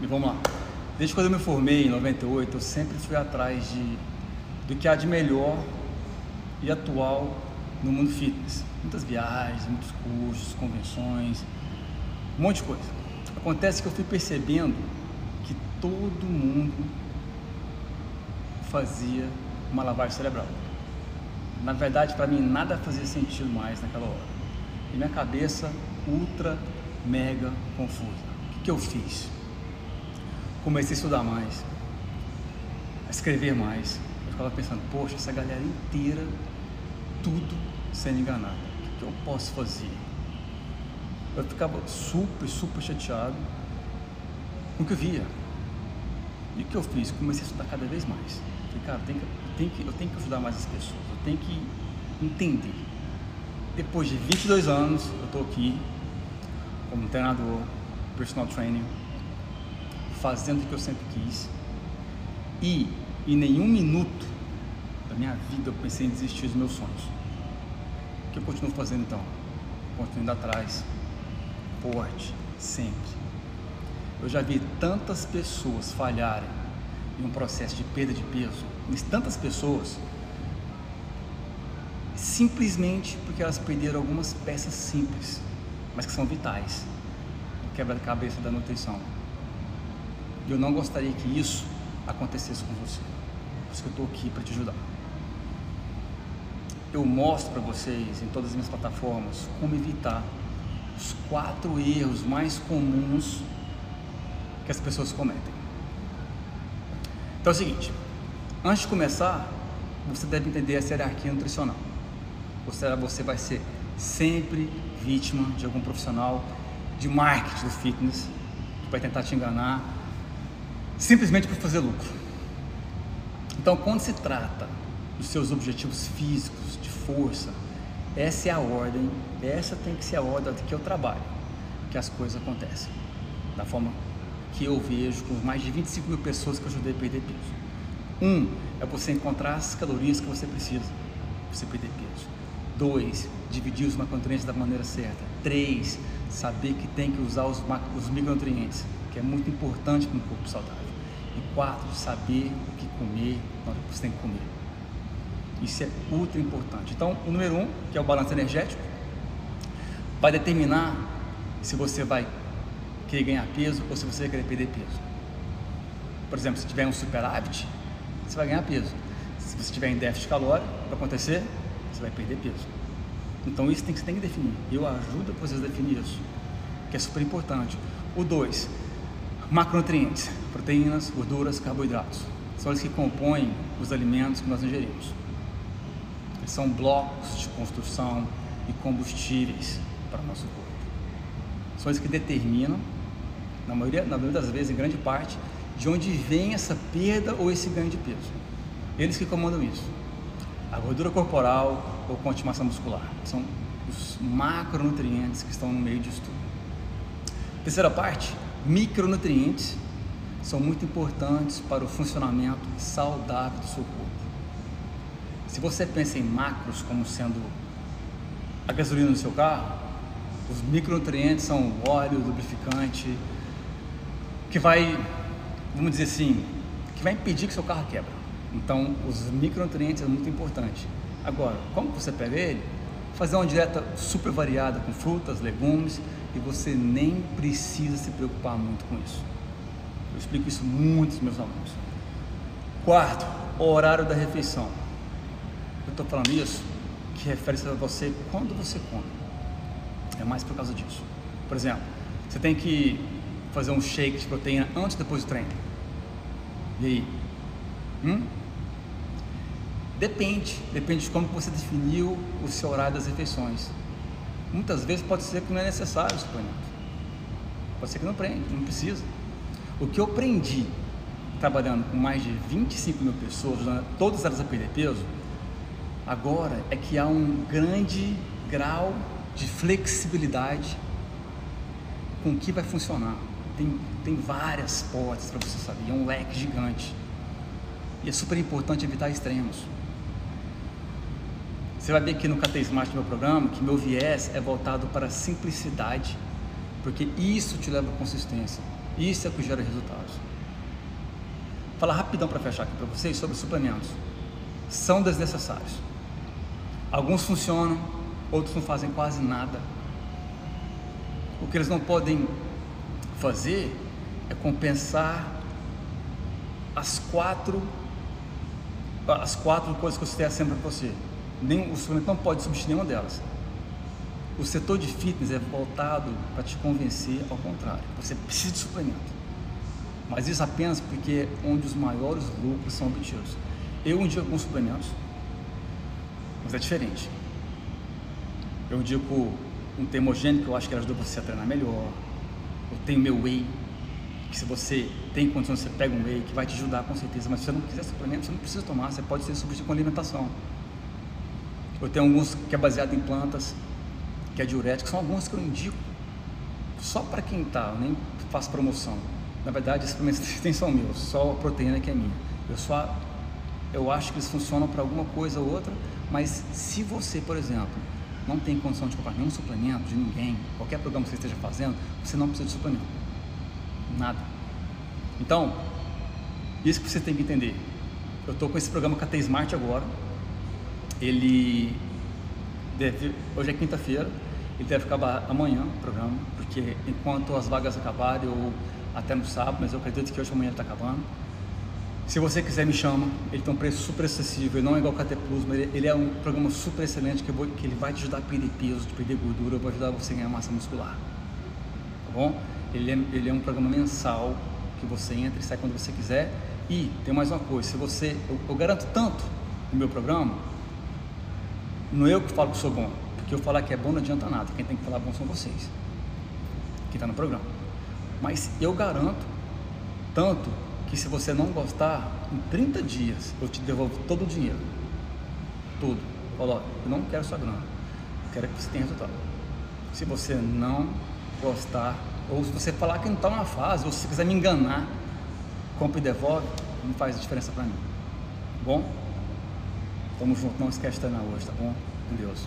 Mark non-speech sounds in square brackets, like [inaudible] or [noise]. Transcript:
E vamos lá. Desde quando eu me formei em 98, eu sempre fui atrás de do que há de melhor e atual no mundo fitness. Muitas viagens, muitos cursos, convenções, um monte de coisa. Acontece que eu fui percebendo que todo mundo fazia uma lavagem cerebral. Na verdade, para mim, nada fazia sentido mais naquela hora. E minha cabeça ultra, mega confusa. O que, que eu fiz? Comecei a estudar mais, a escrever mais. Eu ficava pensando, poxa, essa galera inteira, tudo sendo enganada. O que, eu posso fazer? Eu ficava super, super chateado com o que eu via. E o que eu fiz? Comecei a estudar cada vez mais. Falei, cara, eu tenho, que, eu, tenho que, eu tenho que ajudar mais as pessoas, eu tenho que entender. Depois de 22 anos, eu estou aqui como treinador, personal training, fazendo o que eu sempre quis. E em nenhum minuto da minha vida eu pensei em desistir dos meus sonhos. O que eu continuo fazendo então? Continuo indo atrás, forte, sempre. Eu já vi tantas pessoas falharem em um processo de perda de peso, mas tantas pessoas simplesmente porque elas perderam algumas peças simples, mas que são vitais no quebra-cabeça da nutrição. E eu não gostaria que isso acontecesse com você. Por isso que eu estou aqui para te ajudar. Eu mostro para vocês em todas as minhas plataformas como evitar os quatro erros mais comuns que as pessoas cometem. Então é o seguinte, antes de começar, você deve entender essa hierarquia nutricional. Você, você vai ser sempre vítima de algum profissional de marketing do fitness que vai tentar te enganar simplesmente para fazer lucro. Então, quando se trata dos seus objetivos físicos, de força, essa é a ordem, essa tem que ser a ordem que eu trabalho, que as coisas acontecem, da forma que eu vejo com mais de 25 mil pessoas que eu ajudei a perder peso. Um é você encontrar as calorias que você precisa para você perder peso. Dois, dividir os macronutrientes da maneira certa. Três, saber que tem que usar os, os micronutrientes, que é muito importante para um corpo saudável. E saber o que comer na hora que você tem que comer. Isso é ultra importante. Então, o número um, que é o balanço energético, vai determinar se você vai querer ganhar peso ou se você vai querer perder peso. Por exemplo, se tiver um superávit, você vai ganhar peso. Se você tiver em déficit calórico, vai acontecer, você vai perder peso. Então isso tem você tem que definir. Eu ajudo vocês a definir isso, que é super importante. O 2, macronutrientes, proteínas, gorduras, carboidratos. São eles que compõem os alimentos que nós ingerimos. Eles são blocos de construção e combustíveis para o nosso corpo. São eles que determinam na maioria, na maioria das vezes, em grande parte, de onde vem essa perda ou esse ganho de peso. Eles que comandam isso. A gordura corporal ou massa muscular. São os macronutrientes que estão no meio disso tudo. Terceira parte, micronutrientes são muito importantes para o funcionamento saudável do seu corpo. Se você pensa em macros como sendo a gasolina do seu carro, os micronutrientes são o óleo, o lubrificante, que vai, vamos dizer assim, que vai impedir que seu carro quebra. Então, os micronutrientes é muito importante. Agora, como você pega ele? Fazer uma dieta super variada com frutas, legumes e você nem precisa se preocupar muito com isso. Eu explico isso muito aos meus alunos. Quarto, horário da refeição. Eu estou falando isso que refere-se a você quando você come. É mais por causa disso. Por exemplo, você tem que fazer um shake de proteína antes e depois do treino? E aí? Hum? Depende, depende de como você definiu o seu horário das refeições. Muitas vezes pode ser que não é necessário o suplemento. Pode ser que não prende, não precisa. O que eu aprendi trabalhando com mais de 25 mil pessoas, todas elas a perder peso, agora é que há um grande grau de flexibilidade com que vai funcionar tem, tem várias portas para você saber, é um leque gigante. E é super importante evitar extremos. Você vai ver aqui no KT Smart, meu programa, que meu viés é voltado para a simplicidade, porque isso te leva à consistência. Isso é o que gera resultados. Vou falar rapidão para fechar aqui para vocês sobre suplementos. São desnecessários. Alguns funcionam, outros não fazem quase nada. O que eles não podem fazer é compensar as quatro as quatro coisas que eu citei sempre para você. Nem, o suplemento não pode substituir nenhuma delas. O setor de fitness é voltado para te convencer ao contrário. Você precisa de suplemento. Mas isso apenas porque onde os maiores lucros são obtidos. Eu indico alguns suplementos, mas é diferente. Eu indico um termogênico que eu acho que ajuda você a treinar melhor. Eu tenho meu whey, que se você tem condições, você pega um whey que vai te ajudar com certeza, mas se você não quiser suplemento, você não precisa tomar, você pode ser substituído com alimentação. Eu tenho alguns que é baseado em plantas, que é diurético, são alguns que eu indico só para quem está, eu nem faço promoção. Na verdade, esses suplementos [laughs] nem são meus, só a proteína que é minha. Eu só eu acho que eles funcionam para alguma coisa ou outra, mas se você, por exemplo, não tem condição de comprar nenhum suplemento de ninguém, qualquer programa que você esteja fazendo, você não precisa de suplemento. Nada. Então, isso que você tem que entender. Eu estou com esse programa KT Smart agora. Ele deve. Hoje é quinta-feira. Ele deve acabar amanhã o programa, porque enquanto as vagas acabarem, ou até no sábado, mas eu acredito que hoje amanhã ele está acabando. Se você quiser, me chama. Ele tem um preço super acessível. Ele não é igual ao KT Plus, mas ele, é um programa super excelente que, vou, que ele vai te ajudar a perder peso, a perder gordura, vai ajudar você a ganhar massa muscular. Tá bom? Ele é, ele é um programa mensal que você entra e sai quando você quiser. E tem mais uma coisa: se você. Eu, eu garanto tanto no meu programa, não é eu que falo que sou bom. Porque eu falar que é bom não adianta nada. Quem tem que falar bom são vocês, que está no programa. Mas eu garanto tanto que se você não gostar, em 30 dias eu te devolvo todo o dinheiro. Tudo. Fala, eu não quero sua grana. Eu quero que você tenha resultado. Se você não gostar, ou se você falar que não está numa fase, ou se você quiser me enganar, compra e devolve, não faz diferença para mim. Tá bom? Tamo junto, não esquece de treinar hoje, tá bom? Com Deus.